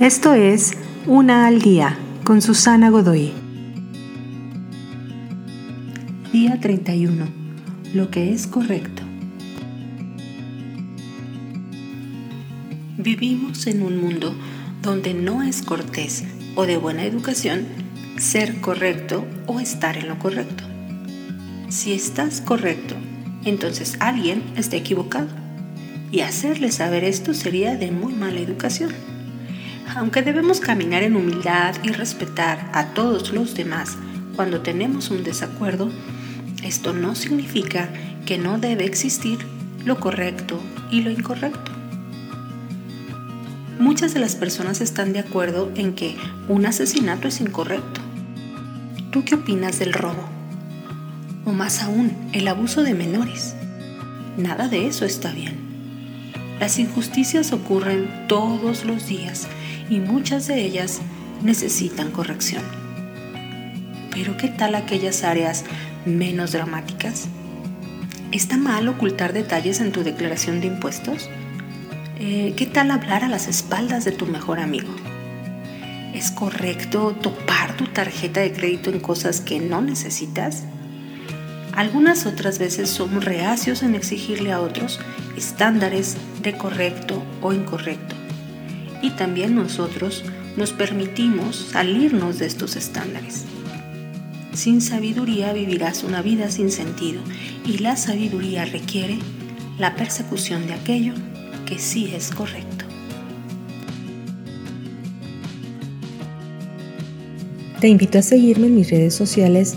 Esto es Una al Día con Susana Godoy. Día 31. Lo que es correcto. Vivimos en un mundo donde no es cortés o de buena educación ser correcto o estar en lo correcto. Si estás correcto, entonces alguien está equivocado. Y hacerle saber esto sería de muy mala educación. Aunque debemos caminar en humildad y respetar a todos los demás cuando tenemos un desacuerdo, esto no significa que no debe existir lo correcto y lo incorrecto. Muchas de las personas están de acuerdo en que un asesinato es incorrecto. ¿Tú qué opinas del robo? O más aún, el abuso de menores. Nada de eso está bien. Las injusticias ocurren todos los días y muchas de ellas necesitan corrección. Pero ¿qué tal aquellas áreas menos dramáticas? ¿Está mal ocultar detalles en tu declaración de impuestos? Eh, ¿Qué tal hablar a las espaldas de tu mejor amigo? ¿Es correcto topar tu tarjeta de crédito en cosas que no necesitas? Algunas otras veces somos reacios en exigirle a otros estándares de correcto o incorrecto y también nosotros nos permitimos salirnos de estos estándares. Sin sabiduría vivirás una vida sin sentido y la sabiduría requiere la persecución de aquello que sí es correcto. Te invito a seguirme en mis redes sociales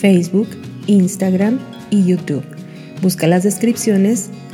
Facebook, Instagram y YouTube. Busca las descripciones